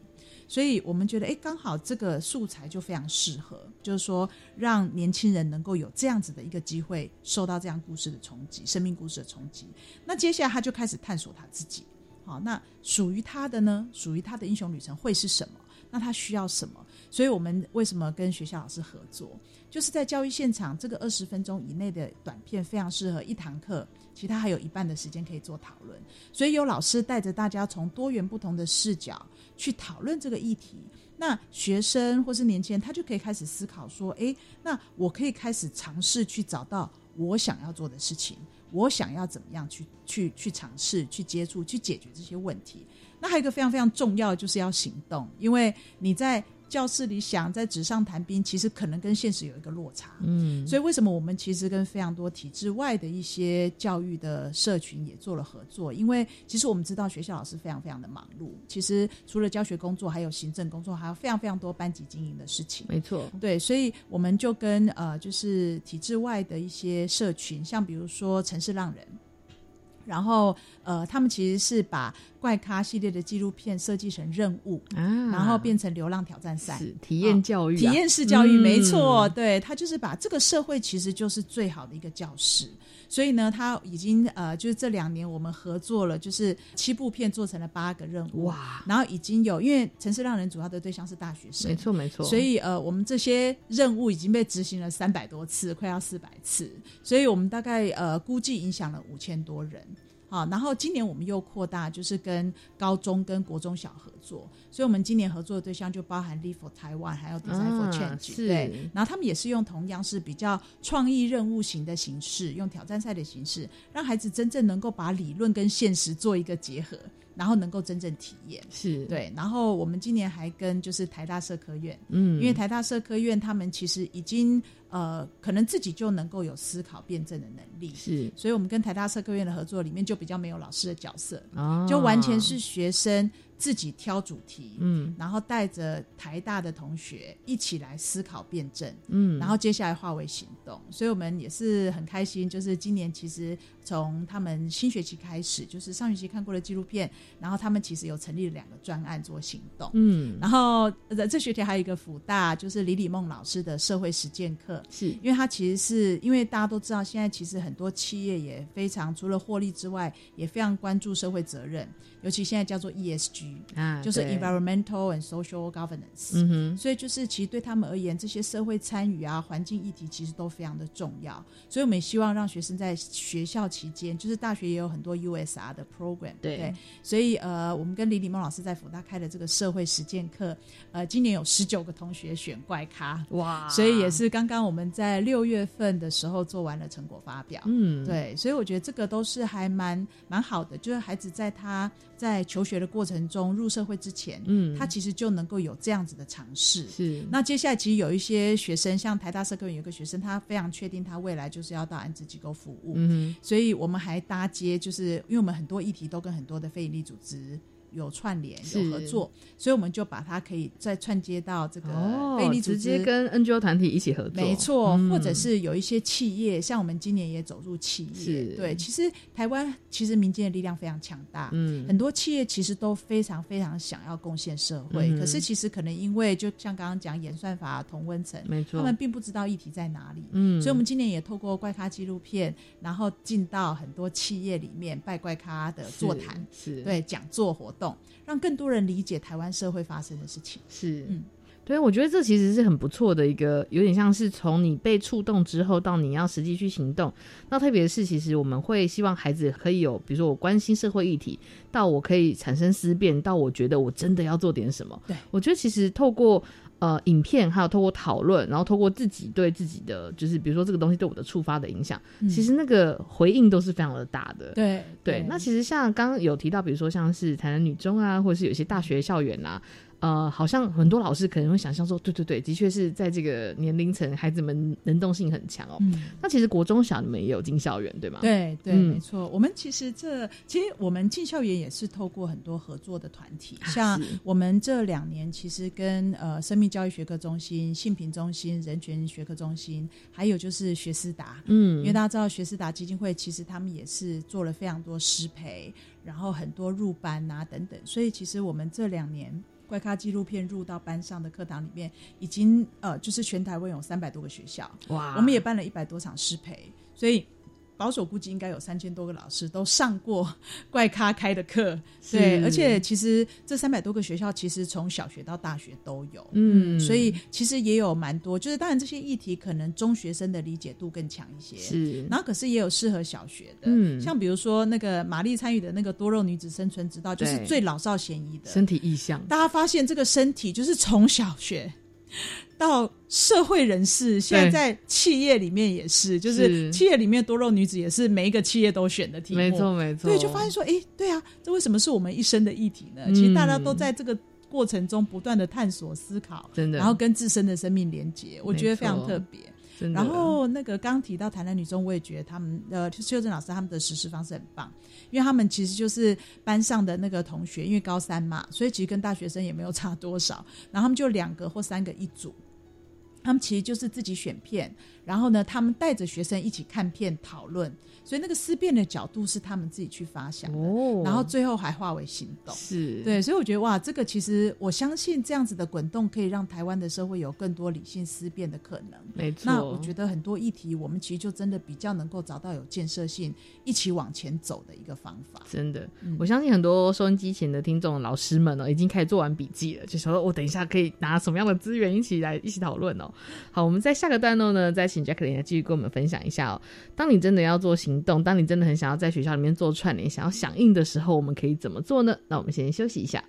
所以我们觉得，哎，刚好这个素材就非常适合，就是说让年轻人能够有这样子的一个机会，受到这样故事的冲击，生命故事的冲击。那接下来他就开始探索他自己。好，那属于他的呢？属于他的英雄旅程会是什么？那他需要什么？所以我们为什么跟学校老师合作？就是在教育现场，这个二十分钟以内的短片非常适合一堂课，其他还有一半的时间可以做讨论。所以有老师带着大家从多元不同的视角去讨论这个议题。那学生或是年轻人，他就可以开始思考说：，诶，那我可以开始尝试去找到我想要做的事情，我想要怎么样去去去尝试、去接触、去解决这些问题。那还有一个非常非常重要，就是要行动，因为你在教室里想，在纸上谈兵，其实可能跟现实有一个落差。嗯，所以为什么我们其实跟非常多体制外的一些教育的社群也做了合作？因为其实我们知道学校老师非常非常的忙碌，其实除了教学工作，还有行政工作，还有非常非常多班级经营的事情。没错，对，所以我们就跟呃，就是体制外的一些社群，像比如说城市浪人，然后呃，他们其实是把怪咖系列的纪录片设计成任务，啊，然后变成流浪挑战赛。是体验教育啊、体验式教育，嗯没错，对他就是把这个社会其实就是最好的一个教室，所以呢，他已经呃，就是这两年我们合作了，就是七部片做成了八个任务，哇，然后已经有，因为城市让人主要的对象是大学生，没错没错，所以呃，我们这些任务已经被执行了三百多次，快要四百次，所以我们大概呃估计影响了五千多人。好，然后今年我们又扩大，就是跟高中跟国中小合作，所以我们今年合作的对象就包含 Live for Taiwan，还有 Design for 啊 Change，、是。对，然后他们也是用同样是比较创意任务型的形式，用挑战赛的形式，让孩子真正能够把理论跟现实做一个结合，然后能够真正体验。是，对，然后我们今年还跟就是台大社科院，嗯，因为台大社科院他们其实已经呃，可能自己就能够有思考辩证的能力，是。所以我们跟台大社科院的合作里面就比较没有老师的角色，哦，就完全是学生自己挑主题，嗯。然后带着台大的同学一起来思考辩证，嗯，然后接下来化为行动，所以我们也是很开心。就是今年其实从他们新学期开始，就是上学期看过的纪录片，然后他们其实有成立了两个专案做行动。嗯，然后呃这学期还有一个辅大，就是李李梦老师的社会实践课，是。因为他其实是因为大家都知道，现在其实很多企业也非常除了获利之外，也非常关注社会责任，尤其现在叫做 ESG，啊，就是 environmental and social governance。嗯哼，所以就是，其实对他们而言，这些社会参与啊、环境议题其实都非常的重要。所以我们也希望让学生在学校期间，就是大学也有很多 USR 的 program，对。所以呃，我们跟李李梦老师在辅大开的这个社会实践课，呃，今年有十九个同学选怪咖，哇，所以也是刚刚我们在六月份的时候做完了成果发表。嗯，对，所以我觉得这个都是还蛮蛮好的，就是孩子在他在求学的过程中入社会之前，嗯，他其实就能够有这样子的尝试。是那接下来其实有一些学生，像台大社科院有个学生，他非常确定他未来就是要到安置机构服务，嗯所以我们还搭接，就是因为我们很多议题都跟很多的非营利组织。有串联有合作，所以我们就把它可以再串接到这个，哦直接跟 NGO 团体一起合作，没错，嗯。或者是有一些企业，像我们今年也走入企业，对，其实台湾其实民间的力量非常强大，嗯，很多企业其实都非常非常想要贡献社会，嗯可是其实可能因为就像刚刚讲演算法、同温层，没错，他们并不知道议题在哪里。嗯，所以，我们今年也透过怪咖纪录片，然后进到很多企业里面拜怪咖的座谈，是，对讲座活动，让更多人理解台湾社会发生的事情。是，嗯对，我觉得这其实是很不错的一个，有点像是从你被触动之后到你要实际去行动。那特别是，其实我们会希望孩子可以有，比如说我关心社会议题，到我可以产生思辨，到我觉得我真的要做点什么。对我觉得其实透过。呃，影片还有透过讨论，然后透过自己对自己的，就是比如说这个东西对我的触发的影响，嗯其实那个回应都是非常的大的。对对，那其实像刚刚有提到，比如说像是台南女中啊，或者是有些大学校园啊，呃，好像很多老师可能会想象说，对对对，的确是在这个年龄层，孩子们能动性很强哦。嗯，那其实国中小你们也有进校园，对吗？，对对，嗯没错。我们其实这其实我们进校园也是透过很多合作的团体，像我们这两年其实跟呃生命教育学科中心、性平中心、人权学科中心，还有就是学思达，嗯，因为大家知道学思达基金会其实他们也是做了非常多师培，然后很多入班啊等等，所以其实我们这两年。怪咖纪录片入到班上的课堂里面，已经呃，就是全台湾有三百多个学校，哇，我们也办了一百多场师培，所以保守估计应该有三千多个老师都上过怪咖开的课。对，而且其实这三百多个学校，其实从小学到大学都有。嗯，所以其实也有蛮多，就是当然这些议题可能中学生的理解度更强一些，是，然后可是也有适合小学的，嗯。像比如说那个玛丽参与的那个多肉女子生存之道，就是最老少咸宜的，身体意向，大家发现这个身体就是从小学 到社会人士，现在在企业里面也是，就是是企业里面多肉女子也是每一个企业都选的题目，没错没错，对，就发现说，哎，对啊，这为什么是我们一生的议题呢？嗯。其实大家都在这个过程中不断的探索思考，真的，然后跟自身的生命连接，我觉得非常特别。然后那个刚提到台南女中，我也觉得他们呃，邱正老师他们的实施方式很棒，因为他们其实就是班上的那个同学，因为高三嘛，所以其实跟大学生也没有差多少，然后他们就两个或三个一组，他们其实就是自己选片，然后呢，他们带着学生一起看片讨论。所以那个思辨的角度是他们自己去发想的，然后最后还化为行动。是对，所以我觉得哇，这个其实我相信这样子的滚动可以让台湾的社会有更多理性思辨的可能。没错，那我觉得很多议题，我们其实就真的比较能够找到有建设性、一起往前走的一个方法。真的，我相信很多收音机前的听众老师们呢，已经开始做完笔记了，就想说我等一下可以拿什么样的资源一起来一起讨论哦。好，我们在下个段落呢，再 Jacqueline 来继续跟我们分享一下哦。当你真的要做行。动，当你真的很想要在学校里面做串联，想要响应的时候，我们可以怎么做呢？那我们先休息一下。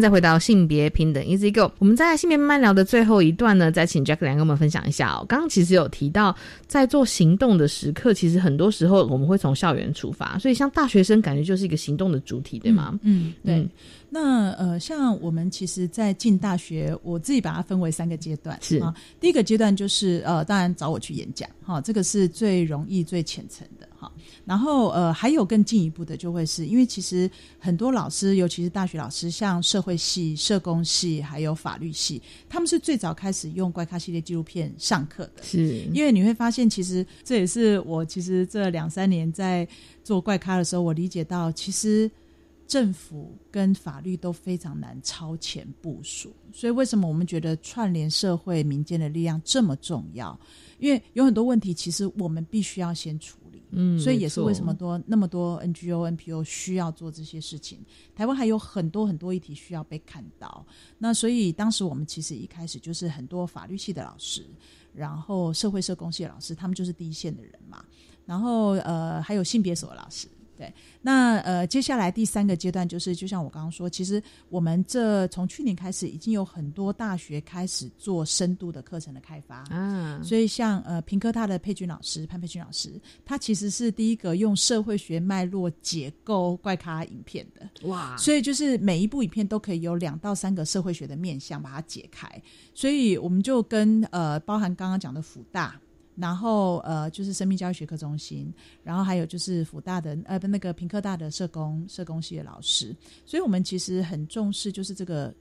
再回到性别平等 Easy Go。我们在性别慢慢聊的最后一段呢，再请 Jack 来跟我们分享一下哦。刚刚其实有提到，在做行动的时刻，其实很多时候我们会从校园出发，所以像大学生感觉就是一个行动的主体，对吗？嗯，对。那呃，像我们其实，在进大学，我自己把它分为三个阶段，是啊。第一个阶段就是呃，当然找我去演讲，哈，这个是最容易、最浅层的。然后呃，还有更进一步的，就会是因为其实很多老师，尤其是大学老师，像社会系、社工系，还有法律系，他们是最早开始用怪咖系列纪录片上课的。是，因为你会发现，其实这也是我其实这两三年在做怪咖的时候，我理解到，其实政府跟法律都非常难超前部署。所以，为什么我们觉得串联社会民间的力量这么重要？因为有很多问题，其实我们必须要先处。嗯，所以也是为什么多那么多 NGO、NPO 需要做这些事情。台湾还有很多很多议题需要被看到。那所以当时我们其实一开始就是很多法律系的老师，然后社会社工系的老师，他们就是第一线的人嘛。然后呃，还有性别所的老师。对，那呃，接下来第三个阶段就是，就像我刚刚说，其实我们这从去年开始，已经有很多大学开始做深度的课程的开发啊。所以像呃平科大的佩君老师潘佩君老师，他其实是第一个用社会学脉络解构怪咖影片的哇。所以就是每一部影片都可以有两到三个社会学的面向把它解开。所以我们就跟呃包含刚刚讲的辅大。然后呃，就是生命教育学科中心，然后还有就是辅大的呃不那个平科大的社工社工系的老师，所以我们其实很重视就是这个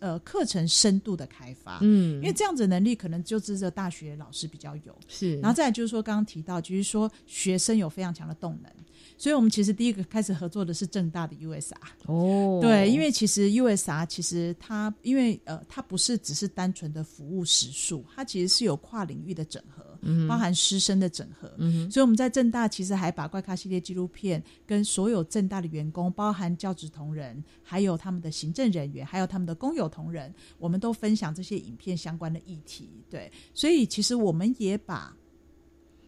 呃课程深度的开发，嗯，因为这样子能力可能就只这大学老师比较有，是，然后再就是说刚刚提到就是说学生有非常强的动能。所以我们其实第一个开始合作的是正大的 USR 哦，对，因为其实 USR 其实它因为呃它不是只是单纯的服务时数，它其实是有跨领域的整合，包含师生的整合，所以我们在正大其实还把怪咖系列纪录片跟所有正大的员工，包含教职同仁，还有他们的行政人员，还有他们的工友同仁，我们都分享这些影片相关的议题，对，所以其实我们也把。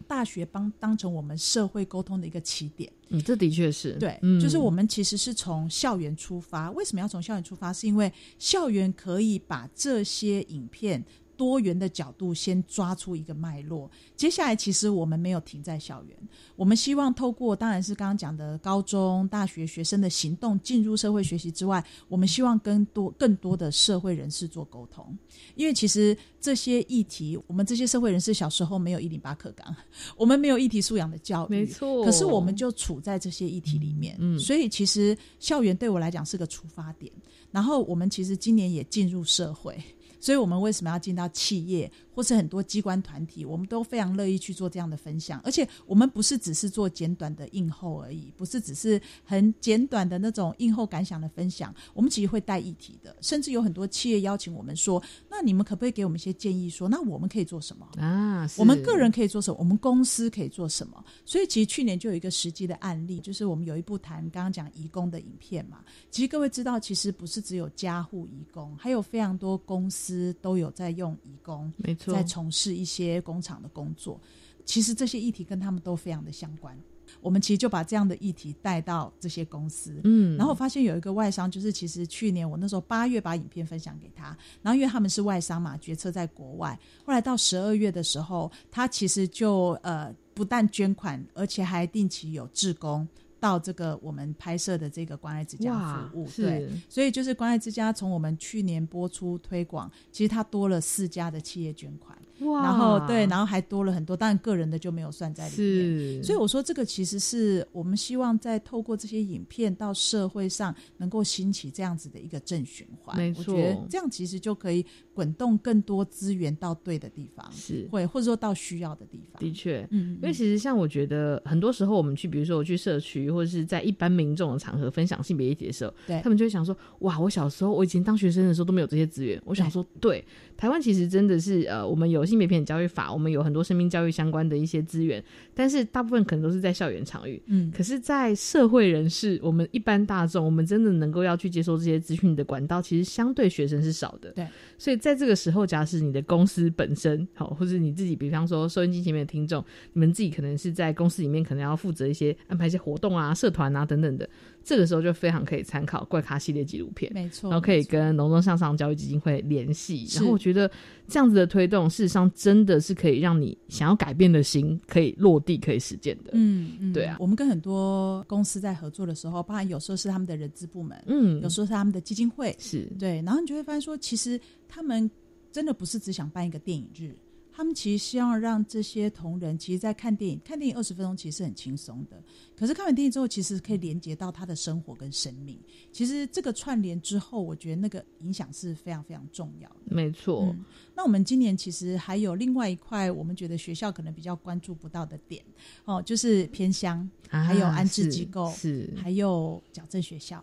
大学帮当成我们社会沟通的一个起点，嗯，这的确是对，就是我们其实是从校园出发。为什么要从校园出发？是因为校园可以把这些影片多元的角度先抓出一个脉络。接下来，其实我们没有停在校园，我们希望透过当然是刚刚讲的高中、大学学生的行动进入社会学习之外，我们希望更多更多的社会人士做沟通。因为其实这些议题，我们这些社会人士小时候没有一零八课纲，我们没有议题素养的教育，没错。可是我们就处在这些议题里面，嗯，所以其实校园对我来讲是个出发点。然后我们其实今年也进入社会。所以我们为什么要进到企业？或是很多机关团体，我们都非常乐意去做这样的分享，而且我们不是只是做简短的映后而已，不是只是很简短的那种映后感想的分享，我们其实会带议题的，甚至有很多企业邀请我们说，那你们可不可以给我们一些建议？说那我们可以做什么啊？我们个人可以做什么？我们公司可以做什么？所以其实去年就有一个实际的案例，就是我们有一部谈刚刚讲移工的影片嘛。其实各位知道，其实不是只有家户移工，还有非常多公司都有在用移工，没错。在从事一些工厂的工作，其实这些议题跟他们都非常的相关。我们其实就把这样的议题带到这些公司，嗯，然后我发现有一个外商，就是其实去年我那时候八月把影片分享给他，然后因为他们是外商嘛，决策在国外，后来到十二月的时候，他其实就呃不但捐款，而且还定期有志工。到这个我们拍摄的这个关爱之家服务，对，所以就是关爱之家从我们去年播出推广，其实它多了四家的企业捐款。然后对，然后还多了很多，当然个人的就没有算在里面。所以我说这个其实是我们希望在透过这些影片到社会上能够兴起这样子的一个正循环。没错，我觉得这样其实就可以滚动更多资源到对的地方，是会或者说到需要的地方。的确，嗯，因为其实像我觉得很多时候我们去，比如说我去社区或者是在一般民众的场合分享性别议题的时候，对他们就会想说：哇，我小时候我以前当学生的时候都没有这些资源。我想说，对。台湾其实真的是呃，我们有性别平等教育法，我们有很多生命教育相关的一些资源，但是大部分可能都是在校园场域。嗯，可是，在社会人士，我们一般大众，我们真的能够要去接收这些资讯的管道，其实相对学生是少的。对，所以在这个时候，假使你的公司本身好，或者你自己，比方说收音机前面的听众，你们自己可能是在公司里面，可能要负责一些安排一些活动啊、社团啊等等的。这个时候就非常可以参考怪咖系列纪录片，没错，然后可以跟农庄向上教育基金会联系，然后我觉得这样子的推动，事实上真的是可以让你想要改变的心可以落地，可以实践的。嗯嗯，对啊，我们跟很多公司在合作的时候，包含有时候是他们的人资部门，嗯，有时候是他们的基金会，是对，然后你就会发现说，其实他们真的不是只想办一个电影日。他们其实希望让这些同仁，其实，在看电影，看电影二十分钟其实是很轻松的。可是看完电影之后，其实可以连接到他的生活跟生命。其实这个串联之后，我觉得那个影响是非常非常重要的。没错。那我们今年其实还有另外一块，我们觉得学校可能比较关注不到的点哦，就是偏乡，还有安置机构，是还有矫正学校。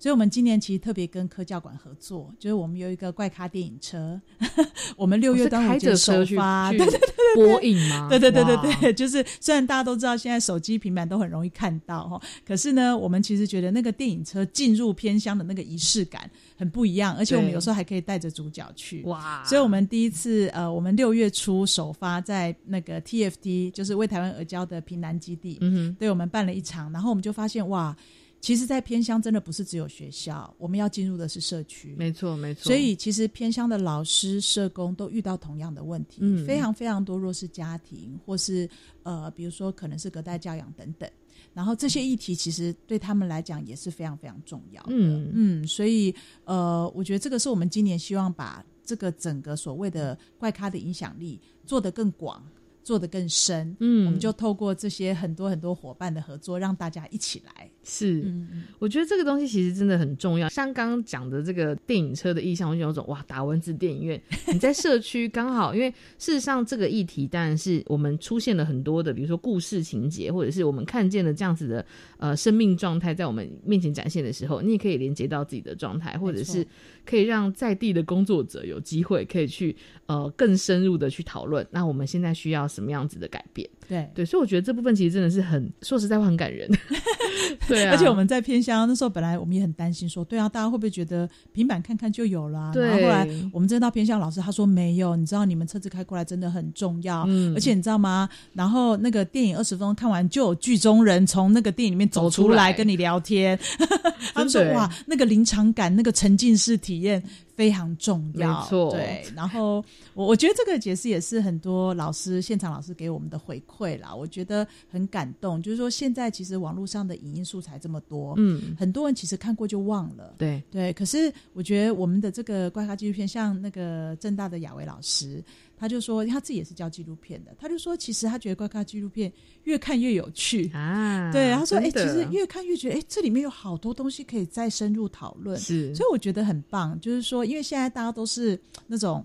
所以，我们今年其实特别跟科教馆合作，就是我们有一个怪咖电影车，我们六月端午节首发，对对对，播映吗？对对对对对，就是虽然大家都知道现在手机、平板都很容易看到哈，可是呢，我们其实觉得那个电影车进入偏乡的那个仪式感很不一样，而且我们有时候还可以带着主角去哇。所以我们第一次呃，我们六月初首发在那个 TFT，就是为台湾而教的平南基地，嗯哼，对我们办了一场，然后我们就发现哇。其实，在偏乡真的不是只有学校，我们要进入的是社区。没错，没错。所以，其实偏乡的老师、社工都遇到同样的问题，嗯，非常非常多弱势家庭，或是呃，比如说可能是隔代教养等等。然后这些议题其实对他们来讲也是非常非常重要的。嗯嗯，所以呃，我觉得这个是我们今年希望把这个整个所谓的怪咖的影响力做得更广。做得更深，嗯，我们就透过这些很多很多伙伴的合作，让大家一起来。是，嗯我觉得这个东西其实真的很重要。像刚刚讲的这个电影车的意向，我就有种哇，打蚊子电影院，你在社区刚好，因为事实上这个议题当然是我们出现了很多的，比如说故事情节，或者是我们看见了这样子的呃生命状态在我们面前展现的时候，你也可以连接到自己的状态，或者是可以让在地的工作者有机会可以去呃更深入的去讨论。那我们现在需要什么样子的改变？对对，所以我觉得这部分其实真的是很说实在话很感人。对啊，而且我们在偏乡那时候，本来我们也很担心，说对啊，大家会不会觉得平板看看就有了？对。然后后来我们真的到偏乡，老师他说没有，你知道你们车子开过来真的很重要，嗯。而且你知道吗？然后那个电影二十分钟看完，就有剧中人从那个电影里面走出来跟你聊天。他们说哇，那个临场感，那个沉浸式体验。非常重要。没错对。然后我我觉得这个解释也是很多老师现场老师给我们的回馈啦，我觉得很感动。就是说现在其实网络上的影音素材这么多，嗯，很多人其实看过就忘了。对，对，可是我觉得我们的这个怪咖纪录片，像那个正大的雅维老师，他就说他自己也是教纪录片的，他就说其实他觉得怪咖纪录片越看越有趣。啊，对，他说：“哎、其实越看越觉得，哎、这里面有好多东西可以再深入讨论。”是，所以我觉得很棒，就是说，因为现在大家都是那种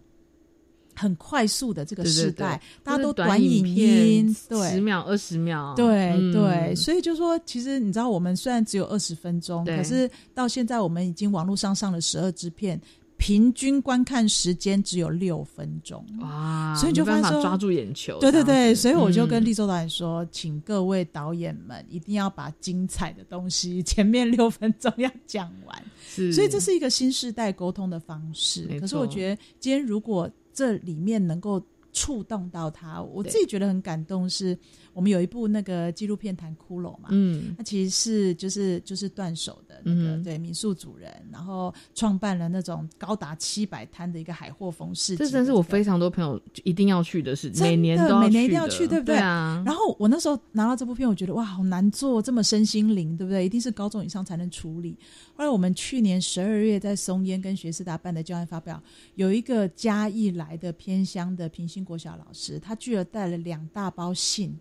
很快速的这个对对时代，对大家都短影片音，十。秒、二十秒，对嗯对，所以就说，其实你知道，我们虽然只有二十分钟，可是到现在我们已经网络上上了十二支片，平均观看时间只有六分钟。哇，所以你就没办发现说法抓住眼球，对对对，所以我就嗯跟立州导演说，请各位导演们一定要把精彩的东西前面六分钟要讲完。是，所以这是一个新时代沟通的方式没。可是我觉得今天如果这里面能够触动到他，我自己觉得很感动。是我们有一部那个纪录片谈骷髅嘛，嗯。那其实是就是就是断手的那个、嗯对民宿主人，然后创办了那种高达七百摊的一个海货风市集的个，这真是我非常多朋友一定要去的事，情每年都每年一定要去对不对？对啊，然后我那时候拿到这部片，我觉得哇，好难做，这么身心灵，对不对？一定是高中以上才能处理。后来我们去年十二月在松烟跟学士达办的教案发表，有一个嘉义来的偏乡的平心国小老师，他居然带了两大包信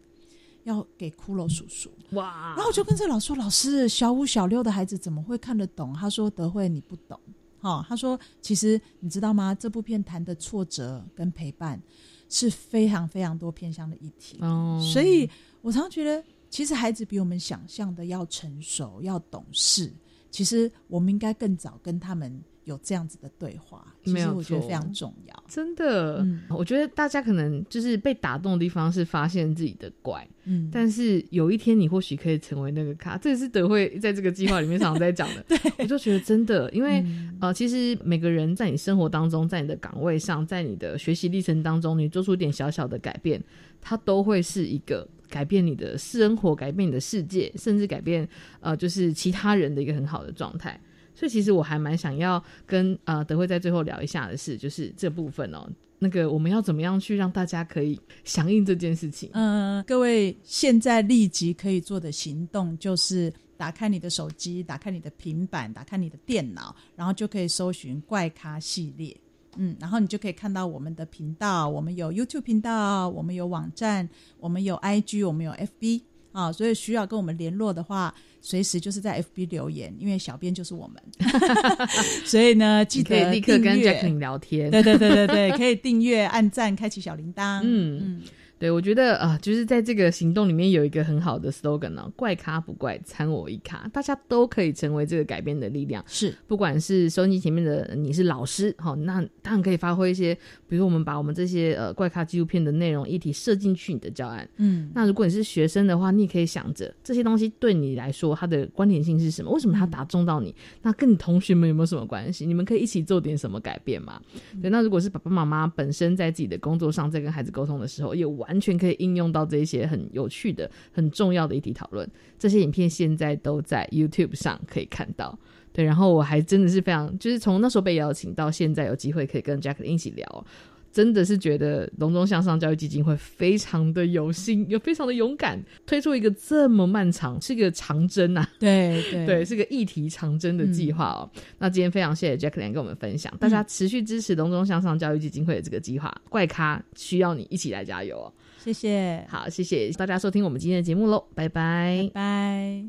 要给骷髅叔叔。哇，然后我就跟这老师说：“老师，小五小六的孩子怎么会看得懂？”他说：“德惠，你不懂。”哦，他说：“其实你知道吗？这部片谈的挫折跟陪伴是非常非常多偏向的议题。哦，所以我常常觉得，其实孩子比我们想象的要成熟、要懂事。其实我们应该更早跟他们有这样子的对话。其实我觉得非常重要。真的，嗯我觉得大家可能就是被打动的地方是发现自己的怪，嗯，但是有一天你或许可以成为那个咖，这也是德惠在这个计划里面常常在讲的。对，我就觉得真的，因为、嗯呃，其实每个人在你生活当中，在你的岗位上，在你的学习历程当中，你做出一点小小的改变，它都会是一个改变你的生活、改变你的世界，甚至改变呃，就是其他人的一个很好的状态。所以其实我还蛮想要跟呃德惠在最后聊一下的是，就是这部分哦，那个我们要怎么样去让大家可以响应这件事情？嗯、各位现在立即可以做的行动就是打开你的手机，打开你的平板，打开你的电脑，然后就可以搜寻怪咖系列。嗯，然后你就可以看到我们的频道，我们有 YouTube 频道，我们有网站，我们有 IG，我们有 FB 啊，所以需要跟我们联络的话，随时就是在 FB 留言，因为小编就是我们，所以呢，记你可以得立刻跟订阅 Jacqueline 聊天。对对对对对，可以订阅、按赞、开启小铃铛。嗯嗯，对，我觉得啊、呃就是在这个行动里面有一个很好的 slogan 呢、怪咖不怪，参我一咖，大家都可以成为这个改变的力量。是不管是收音机前面的你是老师，好、那当然可以发挥一些，比如我们把我们这些呃怪咖纪录片的内容议题设进去你的教案。嗯，那如果你是学生的话，你也可以想着这些东西对你来说它的关联性是什么？为什么它打中到你？那跟你同学们有没有什么关系？你们可以一起做点什么改变吗？对，那如果是爸爸妈妈本身在自己的工作上在跟孩子沟通的时候，也完全可以应用到这一些很有趣的、很重要的议题讨论。这些影片现在都在 YouTube 上可以看到。对，然后我还真的是非常，就是从那时候被邀请到现在有机会可以跟 Jacqueline 一起聊，真的是觉得隆中向上教育基金会非常的有心，又非常的勇敢，推出一个这么漫长，是一个长征啊，对对对，是个议题长征的计划哦。那今天非常谢谢 Jacqueline 跟我们分享，大家持续支持隆中向上教育基金会的这个计划，怪咖需要你一起来加油哦。谢谢，好，谢谢大家收听我们今天的节目喽，拜拜拜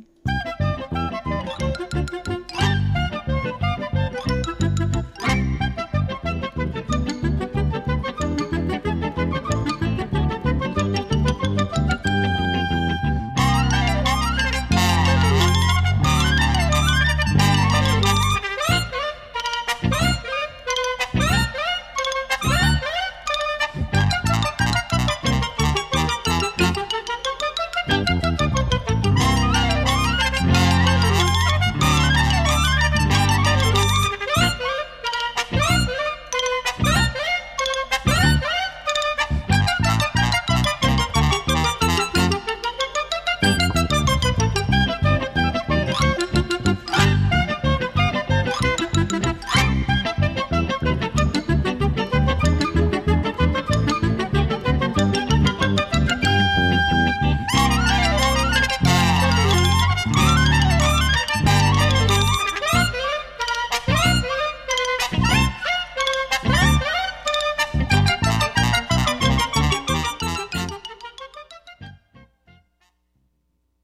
拜。